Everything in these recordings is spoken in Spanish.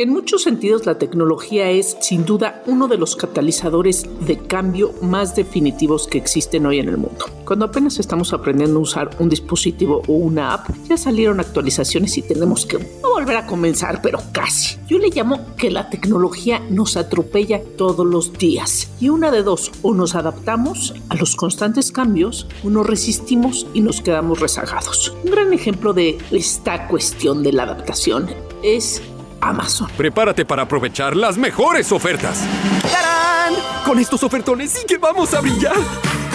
En muchos sentidos, la tecnología es sin duda uno de los catalizadores de cambio más definitivos que existen hoy en el mundo. Cuando apenas estamos aprendiendo a usar un dispositivo o una app, ya salieron actualizaciones y tenemos que volver a comenzar, pero casi. Yo le llamo que la tecnología nos atropella todos los días. Y una de dos, o nos adaptamos a los constantes cambios o nos resistimos y nos quedamos rezagados. Un gran ejemplo de esta cuestión de la adaptación es Amazon. Prepárate para aprovechar las mejores ofertas. ¡Tarán! Con estos ofertones sí que vamos a brillar.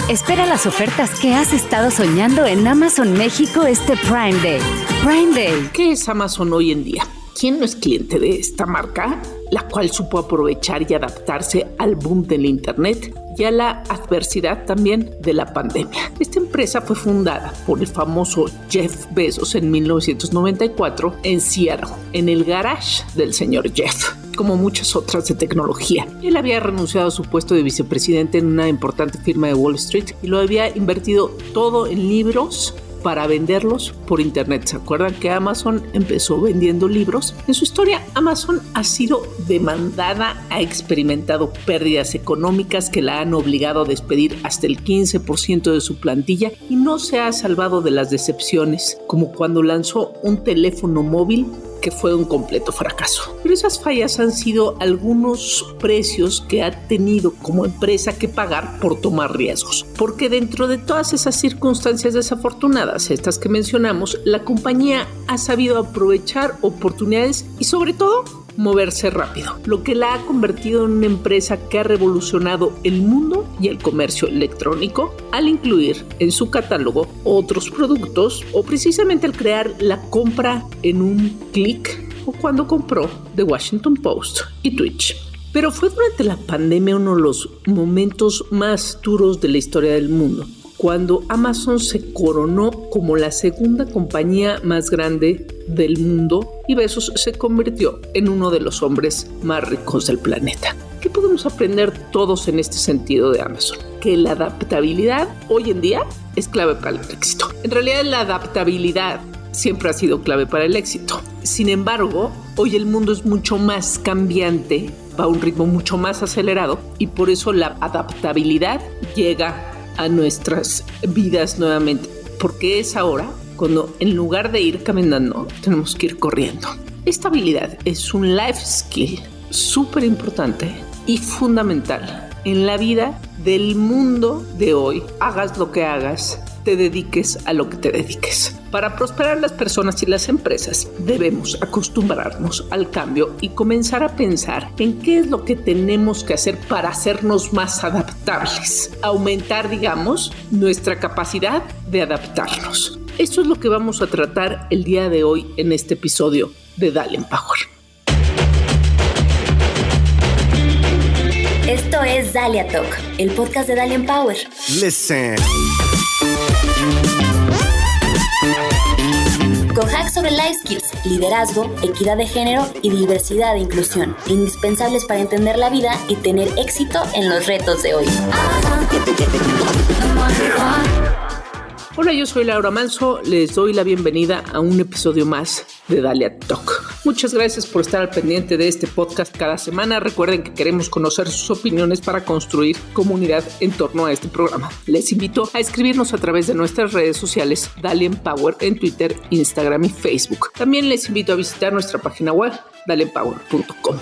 Espera las ofertas que has estado soñando en Amazon México este Prime Day. Prime Day. ¿Qué es Amazon hoy en día? ¿Quién no es cliente de esta marca? La cual supo aprovechar y adaptarse al boom del Internet y a la adversidad también de la pandemia. Esta empresa fue fundada por el famoso Jeff Bezos en 1994 en Seattle, en el garage del señor Jeff como muchas otras de tecnología. Él había renunciado a su puesto de vicepresidente en una importante firma de Wall Street y lo había invertido todo en libros para venderlos por internet. ¿Se acuerdan que Amazon empezó vendiendo libros? En su historia, Amazon ha sido demandada, ha experimentado pérdidas económicas que la han obligado a despedir hasta el 15% de su plantilla y no se ha salvado de las decepciones, como cuando lanzó un teléfono móvil que fue un completo fracaso. Pero esas fallas han sido algunos precios que ha tenido como empresa que pagar por tomar riesgos. Porque dentro de todas esas circunstancias desafortunadas, estas que mencionamos, la compañía ha sabido aprovechar oportunidades y sobre todo moverse rápido, lo que la ha convertido en una empresa que ha revolucionado el mundo y el comercio electrónico al incluir en su catálogo otros productos o precisamente al crear la compra en un clic o cuando compró The Washington Post y Twitch. Pero fue durante la pandemia uno de los momentos más duros de la historia del mundo, cuando Amazon se coronó como la segunda compañía más grande del mundo y Bezos se convirtió en uno de los hombres más ricos del planeta. ¿Qué podemos aprender todos en este sentido de Amazon? Que la adaptabilidad hoy en día es clave para el éxito. En realidad la adaptabilidad siempre ha sido clave para el éxito. Sin embargo, hoy el mundo es mucho más cambiante, va a un ritmo mucho más acelerado y por eso la adaptabilidad llega a nuestras vidas nuevamente, porque es ahora cuando en lugar de ir caminando tenemos que ir corriendo. Esta habilidad es un life skill súper importante y fundamental en la vida del mundo de hoy. Hagas lo que hagas, te dediques a lo que te dediques. Para prosperar las personas y las empresas debemos acostumbrarnos al cambio y comenzar a pensar en qué es lo que tenemos que hacer para hacernos más adaptables. Aumentar, digamos, nuestra capacidad de adaptarnos. Esto es lo que vamos a tratar el día de hoy en este episodio de Dale Power. Esto es Dalia Talk, el podcast de Dalian Power. Listen. Con hacks sobre life skills, liderazgo, equidad de género y diversidad e inclusión, indispensables para entender la vida y tener éxito en los retos de hoy. Hola, yo soy Laura Manso, les doy la bienvenida a un episodio más de Dalia Talk. Muchas gracias por estar al pendiente de este podcast cada semana. Recuerden que queremos conocer sus opiniones para construir comunidad en torno a este programa. Les invito a escribirnos a través de nuestras redes sociales Dalian Power en Twitter, Instagram y Facebook. También les invito a visitar nuestra página web dalianpower.com.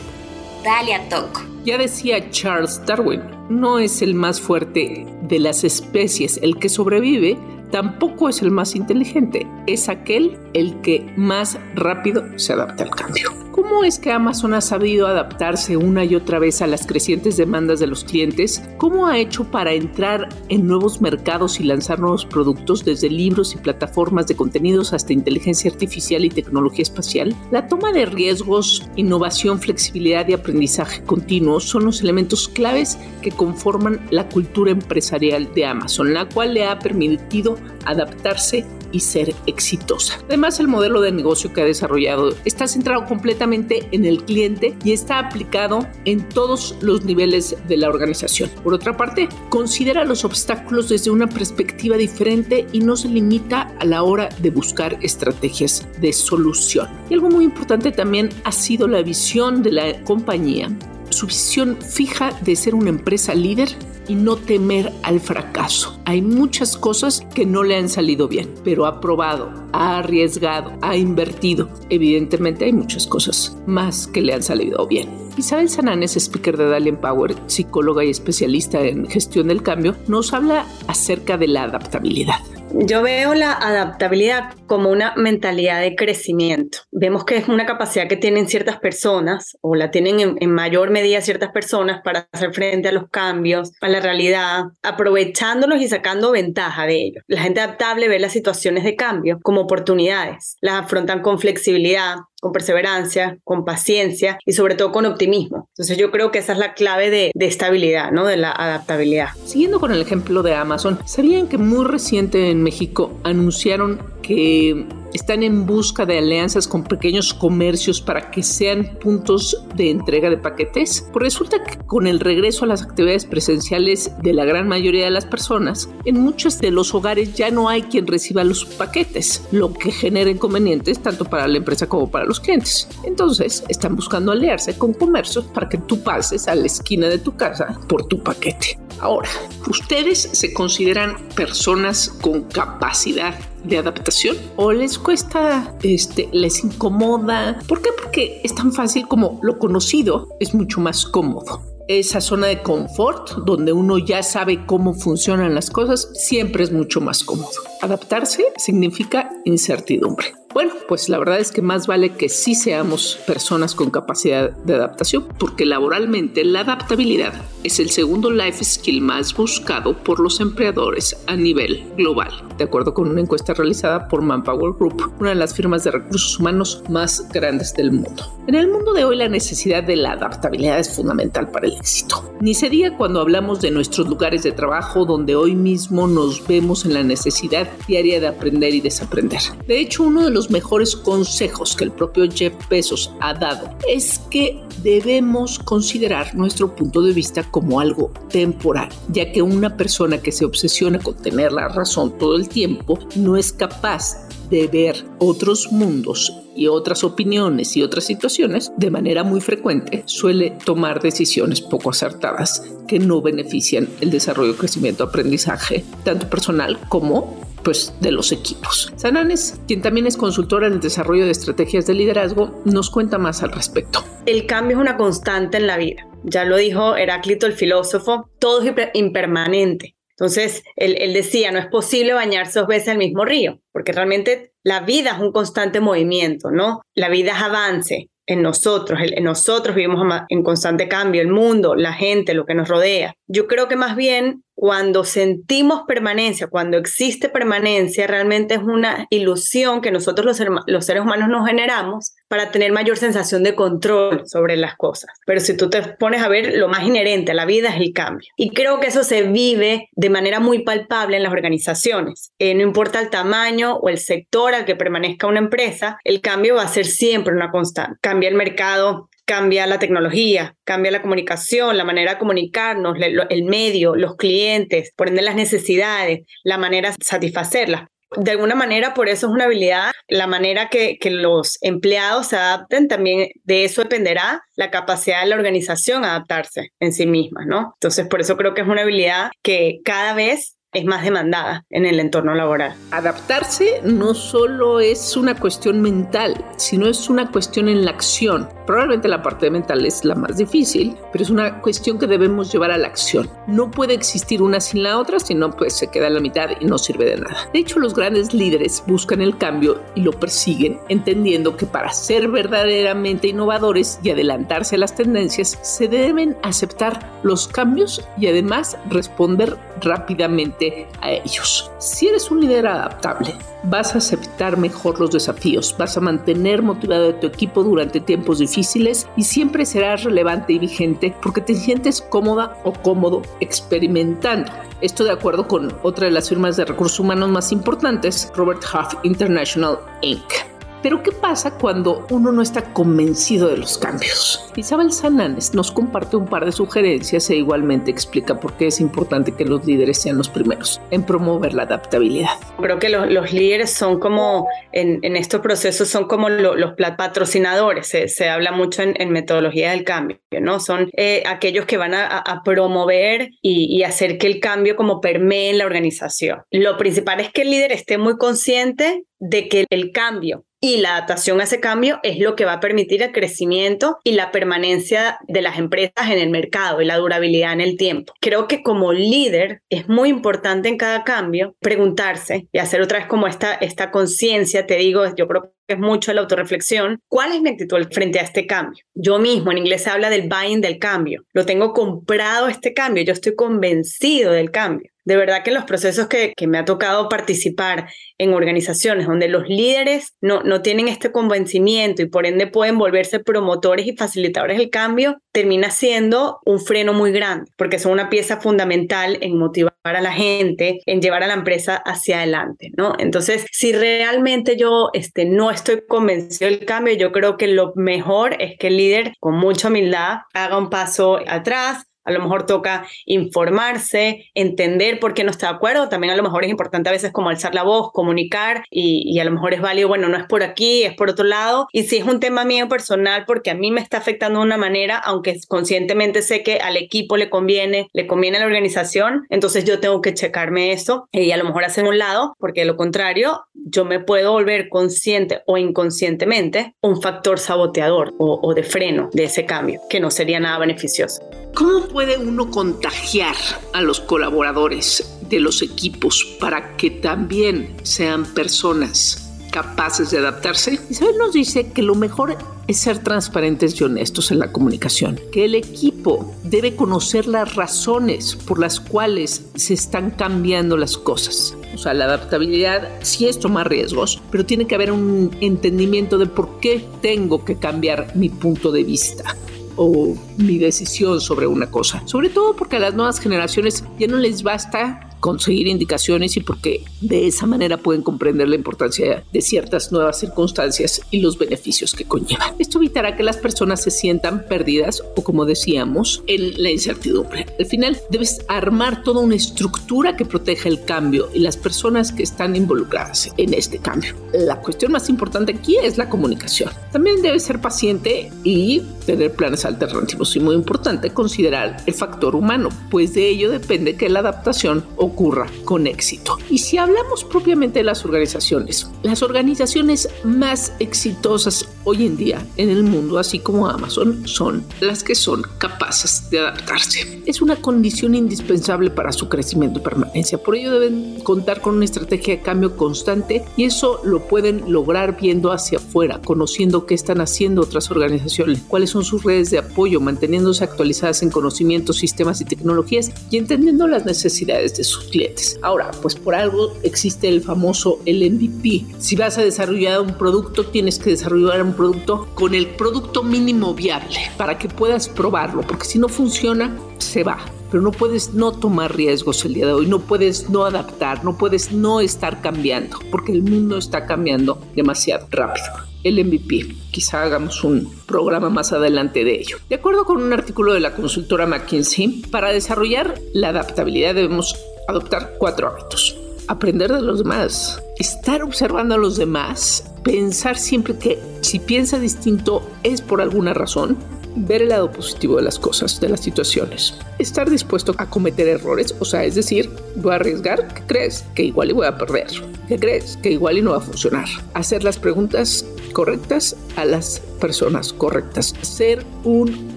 Dalia Talk. Ya decía Charles Darwin, no es el más fuerte de las especies el que sobrevive, tampoco es el más inteligente, es aquel el que más rápido se adapta al cambio. ¿Cómo es que Amazon ha sabido adaptarse una y otra vez a las crecientes demandas de los clientes? ¿Cómo ha hecho para entrar en nuevos mercados y lanzar nuevos productos desde libros y plataformas de contenidos hasta inteligencia artificial y tecnología espacial? La toma de riesgos, innovación, flexibilidad y aprendizaje continuo son los elementos claves que conforman la cultura empresarial de Amazon, la cual le ha permitido adaptarse y ser exitosa. Además, el modelo de negocio que ha desarrollado está centrado completamente en el cliente y está aplicado en todos los niveles de la organización. Por otra parte, considera los obstáculos desde una perspectiva diferente y no se limita a la hora de buscar estrategias de solución. Y algo muy importante también ha sido la visión de la compañía su visión fija de ser una empresa líder y no temer al fracaso. Hay muchas cosas que no le han salido bien, pero ha probado, ha arriesgado, ha invertido. Evidentemente hay muchas cosas más que le han salido bien. Isabel Sananes, speaker de Dalian Power, psicóloga y especialista en gestión del cambio, nos habla acerca de la adaptabilidad. Yo veo la adaptabilidad como una mentalidad de crecimiento. Vemos que es una capacidad que tienen ciertas personas o la tienen en, mayor medida ciertas personas para hacer frente a los cambios, a la realidad, aprovechándolos y sacando ventaja de ellos. La gente adaptable ve las situaciones de cambio como oportunidades, las afrontan con flexibilidad, con perseverancia, con paciencia y sobre todo con optimismo. Entonces yo creo que esa es la clave de, de, estabilidad, ¿no? De la adaptabilidad. Siguiendo con el ejemplo de Amazon, ¿sabían que muy reciente en México anunciaron que están en busca de alianzas con pequeños comercios para que sean puntos de entrega de paquetes. Pues resulta que con el regreso a las actividades presenciales de la gran mayoría de las personas, en muchos de los hogares ya no hay quien reciba los paquetes, lo que genera inconvenientes tanto para la empresa como para los clientes. Entonces, están buscando aliarse con comercios para que tú pases a la esquina de tu casa por tu paquete. Ahora, ¿ustedes se consideran personas con capacidad de adaptación o les cuesta, este, les incomoda? ¿Por qué? Porque es tan fácil como lo conocido es mucho más cómodo esa zona de confort donde uno ya sabe cómo funcionan las cosas, siempre es mucho más cómodo. Adaptarse significa incertidumbre. Bueno, pues la verdad es que más vale que sí seamos personas con capacidad de adaptación, porque laboralmente la adaptabilidad es el segundo life skill más buscado por los empleadores a nivel global, de acuerdo con una encuesta realizada por Manpower Group, una de las firmas de recursos humanos más grandes del mundo. En el mundo de hoy la necesidad de la adaptabilidad es fundamental para el éxito. Ni se diga cuando hablamos de nuestros lugares de trabajo donde hoy mismo nos vemos en la necesidad diaria de aprender y desaprender. De hecho, uno de los mejores consejos que el propio Jeff Bezos ha dado es que debemos considerar nuestro punto de vista como algo temporal, ya que una persona que se obsesiona con tener la razón todo el tiempo no es capaz de ver otros mundos y otras opiniones y otras situaciones, de manera muy frecuente suele tomar decisiones poco acertadas que no benefician el desarrollo, crecimiento, aprendizaje, tanto personal como pues, de los equipos. Sananes, quien también es consultora en el desarrollo de estrategias de liderazgo, nos cuenta más al respecto. El cambio es una constante en la vida. Ya lo dijo Heráclito el filósofo, todo es impermanente. Entonces, él, decía, no es posible bañarse dos veces en el mismo río, porque realmente la vida es un constante movimiento, ¿no? La vida es avance en nosotros, en nosotros vivimos en constante cambio, el mundo, la gente, lo que nos rodea. Yo creo que más bien cuando sentimos permanencia, cuando existe permanencia, realmente es una ilusión que nosotros los, los, seres humanos nos generamos para tener mayor sensación de control sobre las cosas. Pero si tú te pones a ver, lo más inherente a la vida es el cambio. Y creo que eso se vive de manera muy palpable en las organizaciones. Eh, no importa el tamaño o el sector al que permanezca una empresa, el cambio va a ser siempre una constante. Cambia el mercado, cambia la tecnología, cambia la comunicación, la manera de comunicarnos, el medio, los clientes, por ende las necesidades, la manera de satisfacerlas. De alguna manera, por eso es una habilidad, la manera que, que los empleados se adapten, también de eso dependerá la capacidad de la organización adaptarse en sí misma, ¿no? Entonces, por eso creo que es una habilidad que cada vez es más demandada en el entorno laboral. Adaptarse no solo es una cuestión mental, sino es una cuestión en la acción. Probablemente la parte mental es la más difícil, pero es una cuestión que debemos llevar a la acción. No puede existir una sin la otra, si no, pues se queda en la mitad y no sirve de nada. De hecho, los grandes líderes buscan el cambio y lo persiguen, entendiendo que para ser verdaderamente innovadores y adelantarse a las tendencias, se deben aceptar los cambios y además responder rápidamente a ellos. Si eres un líder adaptable, vas a aceptar mejor los desafíos, vas a mantener motivado a tu equipo durante tiempos difíciles y siempre serás relevante y vigente porque te sientes cómoda o cómodo experimentando. Esto de acuerdo con otra de las firmas de recursos humanos más importantes, Robert Half International Inc. Pero ¿qué pasa cuando uno no está convencido de los cambios? Isabel Sananes nos comparte un par de sugerencias e igualmente explica por qué es importante que los líderes sean los primeros en promover la adaptabilidad. Creo que los, líderes son como, en, estos procesos, son como los patrocinadores. Se, habla mucho en, metodología del cambio, ¿no? Son eh, aquellos que van a, promover y, y hacer que el cambio como permee en la organización. Lo principal es que el líder esté muy consciente de que el cambio y la adaptación a ese cambio es lo que va a permitir el crecimiento y la permanencia de las empresas en el mercado y la durabilidad en el tiempo. Creo que como líder es muy importante en cada cambio preguntarse y hacer otra vez como esta, esta conciencia, te digo, yo creo es mucho la autorreflexión, ¿cuál es mi actitud frente a este cambio? Yo mismo, en inglés se habla del buying del cambio, lo tengo comprado este cambio, yo estoy convencido del cambio. De verdad que en los procesos que, que, me ha tocado participar en organizaciones donde los líderes no, no tienen este convencimiento y por ende pueden volverse promotores y facilitadores del cambio, termina siendo un freno muy grande, porque son una pieza fundamental en motivar a la gente, en llevar a la empresa hacia adelante, ¿no? Entonces, si realmente yo este, no estoy convencido del cambio, yo creo que lo mejor es que el líder con mucha humildad haga un paso atrás, a lo mejor toca informarse, entender por qué no está de acuerdo. También a lo mejor es importante a veces como alzar la voz, comunicar y, a lo mejor es válido, bueno, no es por aquí, es por otro lado. Y si es un tema mío personal porque a mí me está afectando de una manera, aunque conscientemente sé que al equipo le conviene, le conviene a la organización, entonces yo tengo que checarme eso y a lo mejor hacer un lado, porque de lo contrario, yo me puedo volver consciente o inconscientemente un factor saboteador o, de freno de ese cambio, que no sería nada beneficioso. ¿Cómo puede uno contagiar a los colaboradores de los equipos para que también sean personas capaces de adaptarse? Isabel nos dice que lo mejor es ser transparentes y honestos en la comunicación, que el equipo debe conocer las razones por las cuales se están cambiando las cosas. O sea, la adaptabilidad sí es tomar riesgos, pero tiene que haber un entendimiento de por qué tengo que cambiar mi punto de vista o mi decisión sobre una cosa. Sobre todo porque a las nuevas generaciones ya no les basta conseguir indicaciones y porque de esa manera pueden comprender la importancia de ciertas nuevas circunstancias y los beneficios que conllevan. Esto evitará que las personas se sientan perdidas o, como decíamos, en la incertidumbre. Al final, debes armar toda una estructura que proteja el cambio y las personas que están involucradas en este cambio. La cuestión más importante aquí es la comunicación. También debes ser paciente y tener planes alternativos y muy importante considerar el factor humano, pues de ello depende que la adaptación o ocurra con éxito. Y si hablamos propiamente de las organizaciones, las organizaciones más exitosas hoy en día en el mundo, así como Amazon, son las que son capaces de adaptarse. Es una condición indispensable para su crecimiento y permanencia. Por ello deben contar con una estrategia de cambio constante y eso lo pueden lograr viendo hacia afuera, conociendo qué están haciendo otras organizaciones, cuáles son sus redes de apoyo, manteniéndose actualizadas en conocimientos, sistemas y tecnologías y entendiendo las necesidades de sus clientes. Ahora, pues por algo existe el famoso el MVP. Si vas a desarrollar un producto, tienes que desarrollar producto con el producto mínimo viable para que puedas probarlo, porque si no funciona, se va pero no puedes no tomar riesgos el día de hoy, no puedes no adaptar, no puedes no estar cambiando, porque el mundo está cambiando demasiado rápido. El MVP, quizá hagamos un programa más adelante de ello. De acuerdo con un artículo de la consultora McKinsey, para desarrollar la adaptabilidad debemos adoptar cuatro hábitos. Aprender de los demás, estar observando a los demás, pensar siempre que si piensa distinto es por alguna razón, ver el lado positivo de las cosas, de las situaciones, estar dispuesto a cometer errores, o sea, es decir, voy a arriesgar, ¿qué crees? Que igual y voy a perder, ¿qué crees? Que igual y no va a funcionar. Hacer las preguntas correctas a las personas correctas. Ser un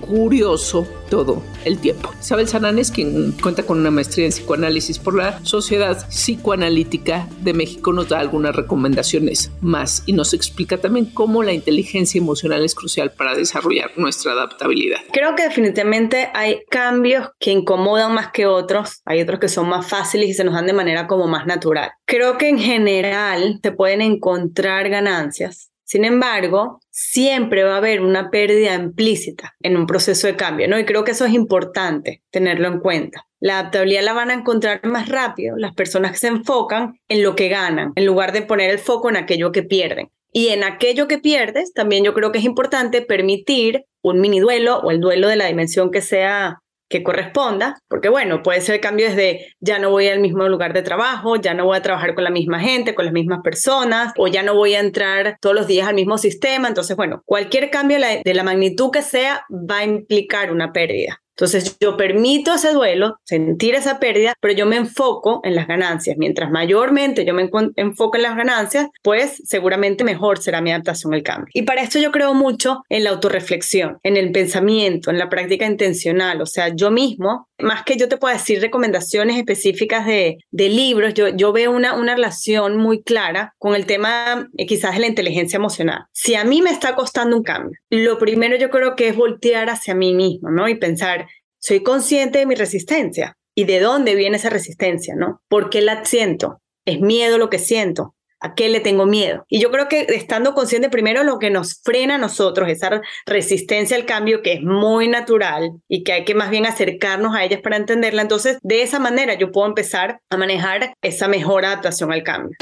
curioso todo el tiempo. Isabel Sananes, quien cuenta con una maestría en psicoanálisis por la Sociedad Psicoanalítica de México, nos da algunas recomendaciones más y nos explica también cómo la inteligencia emocional es crucial para desarrollar nuestra adaptabilidad. Creo que definitivamente hay cambios que incomodan más que otros, hay otros que son más fáciles y se nos dan de manera como más natural. Creo que en general se pueden encontrar ganancias sin embargo, siempre va a haber una pérdida implícita en un proceso de cambio, ¿no? Y creo que eso es importante tenerlo en cuenta. La adaptabilidad la van a encontrar más rápido las personas que se enfocan en lo que ganan, en lugar de poner el foco en aquello que pierden. Y en aquello que pierdes, también yo creo que es importante permitir un mini duelo o el duelo de la dimensión que sea que corresponda, porque bueno, puede ser cambios de ya no voy al mismo lugar de trabajo, ya no voy a trabajar con la misma gente, con las mismas personas, o ya no voy a entrar todos los días al mismo sistema. Entonces, bueno, cualquier cambio de la magnitud que sea va a implicar una pérdida. Entonces yo permito ese duelo, sentir esa pérdida, pero yo me enfoco en las ganancias. Mientras mayormente yo me enfoco en las ganancias, pues seguramente mejor será mi adaptación al cambio. Y para esto yo creo mucho en la autorreflexión, en el pensamiento, en la práctica intencional. O sea, yo mismo, más que yo te pueda decir recomendaciones específicas de, libros, yo, yo veo una, una relación muy clara con el tema eh, quizás de la inteligencia emocional. Si a mí me está costando un cambio, lo primero yo creo que es voltear hacia mí mismo, ¿no? Y pensar, soy consciente de mi resistencia y de dónde viene esa resistencia, ¿no? ¿Por qué la siento? ¿Es miedo lo que siento? ¿A qué le tengo miedo? Y yo creo que estando consciente primero lo que nos frena a nosotros, esa resistencia al cambio que es muy natural y que hay que más bien acercarnos a ellas para entenderla. Entonces, de esa manera yo puedo empezar a manejar esa mejor adaptación al cambio.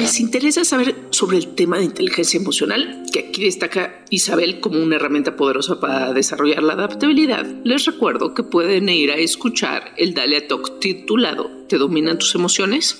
¿Les interesa saber sobre el tema de inteligencia emocional? Que aquí destaca Isabel como una herramienta poderosa para desarrollar la adaptabilidad. Les recuerdo que pueden ir a escuchar el Dalia Talk titulado ¿Te dominan tus emociones?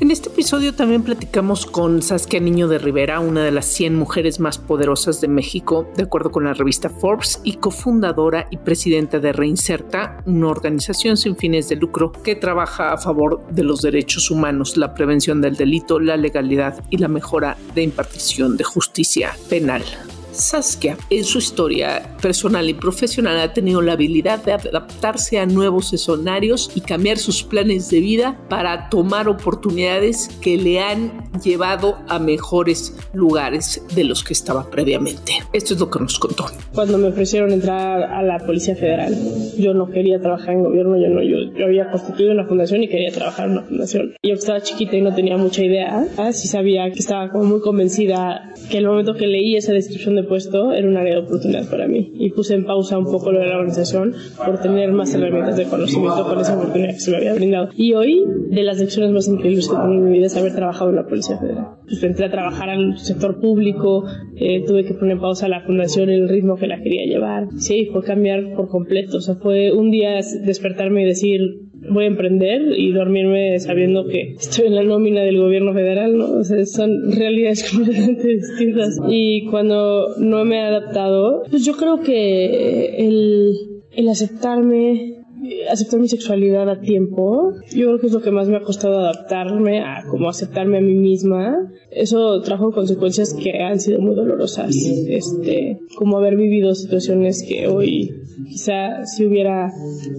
En este episodio también platicamos con Saskia Niño de Rivera, una de las 100 mujeres más poderosas de México, de acuerdo con la revista Forbes, y cofundadora y presidenta de Reinserta, una organización sin fines de lucro que trabaja a favor de los derechos humanos, la prevención del delito, la legalidad y la mejora de impartición de justicia penal. Saskia, en su historia personal y profesional, ha tenido la habilidad de adaptarse a nuevos escenarios y cambiar sus planes de vida para tomar oportunidades que le han llevado a mejores lugares de los que estaba previamente. Esto es lo que nos contó. Cuando me ofrecieron entrar a la Policía Federal, yo no quería trabajar en gobierno, yo no, yo, yo había constituido una fundación y quería trabajar en una fundación. Yo estaba chiquita y no tenía mucha idea, ¿eh? sí sabía que estaba como muy convencida que el momento que leí esa descripción de puesto era un área de oportunidad para mí y puse en pausa un poco lo de la organización por tener más herramientas de conocimiento con esa oportunidad que se me había brindado. Y hoy, de las lecciones más increíbles que tengo en mi vida es haber trabajado en la Policía Federal. Pues entré a trabajar al sector público, eh, tuve que poner en pausa la fundación el ritmo que la quería llevar. Sí, fue cambiar por completo. O sea, fue un día despertarme y decir, voy a emprender y dormirme sabiendo que estoy en la nómina del gobierno federal, ¿no? O sea, son realidades completamente distintas. Y cuando no me he adaptado, pues yo creo que el, el aceptarme aceptar mi sexualidad a tiempo, yo creo que es lo que más me ha costado adaptarme a como aceptarme a mí misma. Eso trajo consecuencias que han sido muy dolorosas, este, como haber vivido situaciones que hoy quizá si hubiera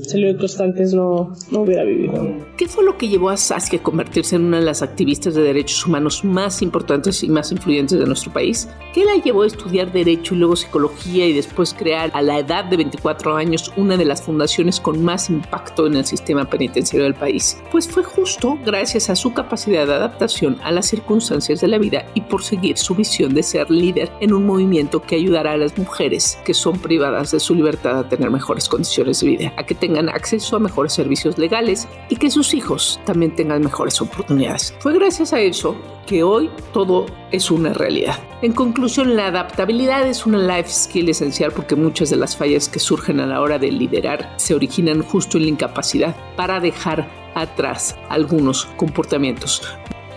salido constantes no, no hubiera vivido. ¿Qué fue lo que llevó a Saskia a convertirse en una de las activistas de derechos humanos más importantes y más influyentes de nuestro país? ¿Qué la llevó a estudiar derecho y luego psicología y después crear a la edad de 24 años una de las fundaciones con más impacto en el sistema penitenciario del país? Pues fue justo gracias a su capacidad de adaptación a las circunstancias de la vida y por seguir su visión de ser líder en un movimiento que ayudará a las mujeres que son privadas de su libertad a tener mejores condiciones de vida, a que tengan acceso a mejores servicios legales y que sus hijos también tengan mejores oportunidades. Fue gracias a eso que hoy todo es una realidad. En conclusión, la adaptabilidad es una life skill esencial porque muchas de las fallas que surgen a la hora de liderar se originan justo en la incapacidad para dejar atrás algunos comportamientos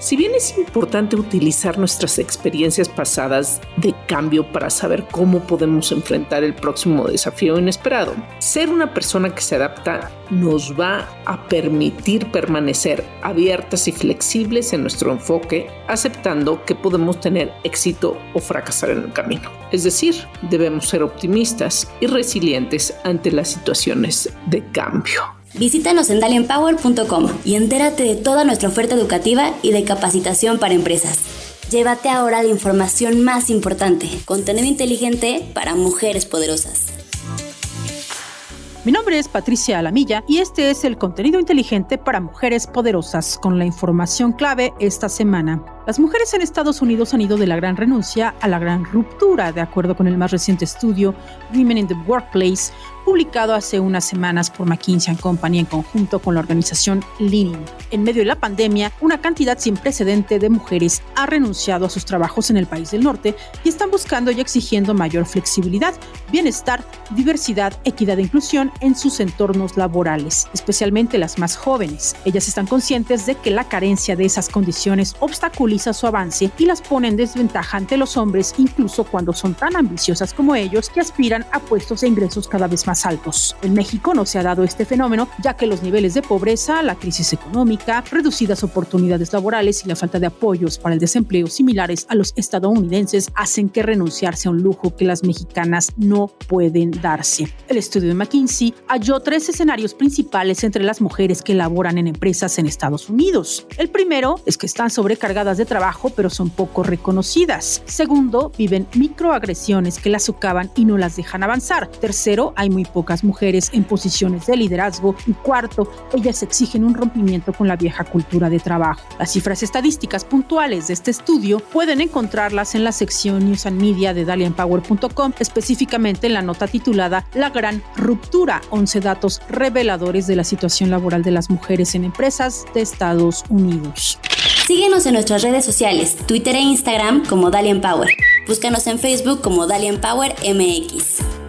Si bien es importante utilizar nuestras experiencias pasadas de cambio para saber cómo podemos enfrentar el próximo desafío inesperado, ser una persona que se adapta nos va a permitir permanecer abiertas y flexibles en nuestro enfoque, aceptando que podemos tener éxito o fracasar en el camino. Es decir, debemos ser optimistas y resilientes ante las situaciones de cambio. Visítanos en dalienpower.com y entérate de toda nuestra oferta educativa y de capacitación para empresas. Llévate ahora la información más importante, contenido inteligente para mujeres poderosas. Mi nombre es Patricia Alamilla y este es el contenido inteligente para mujeres poderosas con la información clave esta semana. Las mujeres en Estados Unidos han ido de la gran renuncia a la gran ruptura, de acuerdo con el más reciente estudio Women in the Workplace, publicado hace unas semanas por McKinsey Company en conjunto con la organización Leaning. En medio de la pandemia, una cantidad sin precedente de mujeres ha renunciado a sus trabajos en el país del norte y están buscando y exigiendo mayor flexibilidad, bienestar, diversidad, equidad e inclusión en sus entornos laborales, especialmente las más jóvenes. Ellas están conscientes de que la carencia de esas condiciones obstaculiza su avance y las pone en desventaja ante los hombres incluso cuando son tan ambiciosas como ellos que aspiran a puestos e ingresos cada vez más altos. En México no se ha dado este fenómeno ya que los niveles de pobreza, la crisis económica, reducidas oportunidades laborales y la falta de apoyos para el desempleo similares a los estadounidenses hacen que renunciarse a un lujo que las mexicanas no pueden darse. El estudio de McKinsey halló tres escenarios principales entre las mujeres que laboran en empresas en Estados Unidos. El primero es que están sobrecargadas de trabajo, pero son poco reconocidas. Segundo, viven microagresiones que las socavan y no las dejan avanzar. Tercero, hay muy pocas mujeres en posiciones de liderazgo. Y cuarto, ellas exigen un rompimiento con la vieja cultura de trabajo. Las cifras estadísticas puntuales de este estudio pueden encontrarlas en la sección News and Media de dalianpower.com, específicamente en la nota titulada La gran ruptura, 11 datos reveladores de la situación laboral de las mujeres en empresas de Estados Unidos. Síguenos en nuestras redes sociales, Twitter e Instagram como Dalian Power. Búscanos en Facebook como Dalian Power MX.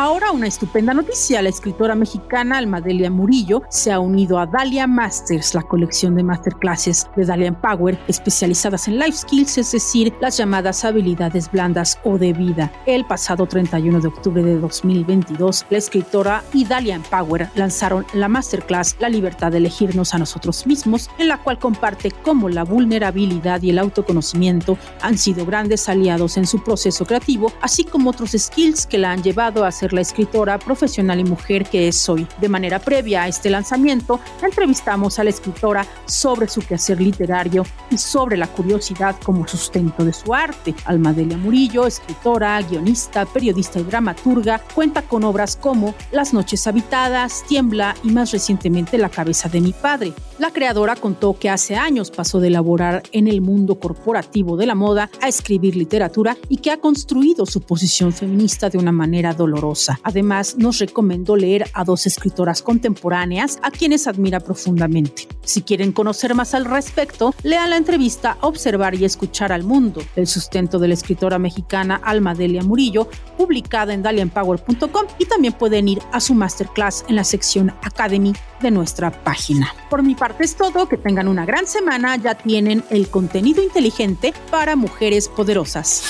Ahora una estupenda noticia, la escritora mexicana Almadelia Murillo se ha unido a Dalia Masters, la colección de masterclasses de Dalia Empower especializadas en life skills, es decir, las llamadas habilidades blandas o de vida. El pasado 31 de octubre de 2022, la escritora y Dalia Empower lanzaron la masterclass La libertad de elegirnos a nosotros mismos, en la cual comparte cómo la vulnerabilidad y el autoconocimiento han sido grandes aliados en su proceso creativo, así como otros skills que la han llevado a ser la escritora profesional y mujer que es hoy. De manera previa a este lanzamiento, entrevistamos a la escritora sobre su quehacer literario y sobre la curiosidad como sustento de su arte. Almadelia Murillo, escritora, guionista, periodista y dramaturga, cuenta con obras como Las noches habitadas, Tiembla y más recientemente La cabeza de mi padre. La creadora contó que hace años pasó de elaborar en el mundo corporativo de la moda a escribir literatura y que ha construido su posición feminista de una manera dolorosa Además, nos recomendó leer a dos escritoras contemporáneas a quienes admira profundamente. Si quieren conocer más al respecto, lean la entrevista Observar y Escuchar al Mundo, el sustento de la escritora mexicana Alma Delia Murillo, publicada en dalianpower.com y también pueden ir a su masterclass en la sección Academy de nuestra página. Por mi parte es todo, que tengan una gran semana, ya tienen el contenido inteligente para mujeres poderosas.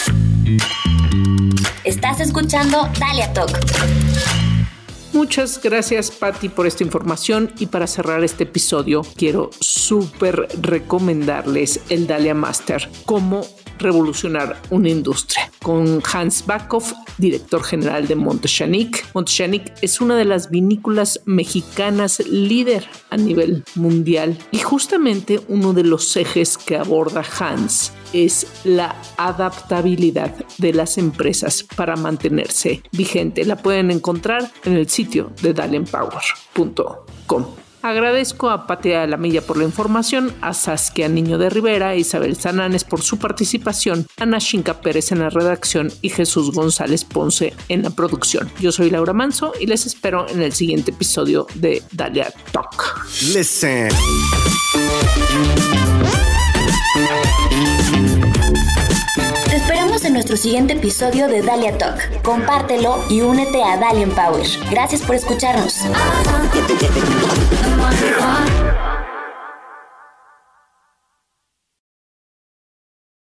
Estás escuchando Dalia Talk. Muchas gracias Patti por esta información y para cerrar este episodio quiero súper recomendarles el Dalia Master como revolucionar una industria. Con Hans Backhoff, director general de Montechanic. Montechanic es una de las vinícolas mexicanas líder a nivel mundial y justamente uno de los ejes que aborda Hans es la adaptabilidad de las empresas para mantenerse vigente. La pueden encontrar en el sitio de dalempower.com. Agradezco a Patea Lamilla por la información, a Saskia Niño de Rivera, Isabel Sananes por su participación, Ana Shinka Pérez en la redacción y Jesús González Ponce en la producción. Yo soy Laura Manso y les espero en el siguiente episodio de Dalia Talk. Listen. En nuestro siguiente episodio de Dalia Talk. Compártelo y únete a Dalian Power. Gracias por escucharnos.